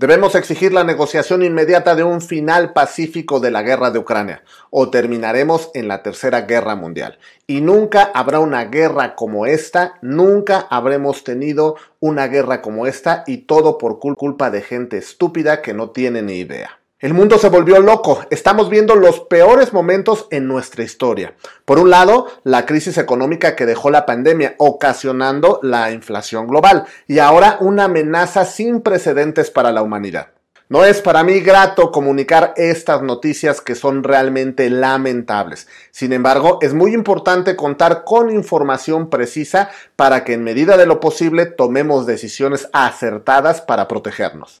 Debemos exigir la negociación inmediata de un final pacífico de la guerra de Ucrania o terminaremos en la Tercera Guerra Mundial. Y nunca habrá una guerra como esta, nunca habremos tenido una guerra como esta y todo por culpa de gente estúpida que no tiene ni idea. El mundo se volvió loco. Estamos viendo los peores momentos en nuestra historia. Por un lado, la crisis económica que dejó la pandemia, ocasionando la inflación global, y ahora una amenaza sin precedentes para la humanidad. No es para mí grato comunicar estas noticias que son realmente lamentables. Sin embargo, es muy importante contar con información precisa para que en medida de lo posible tomemos decisiones acertadas para protegernos.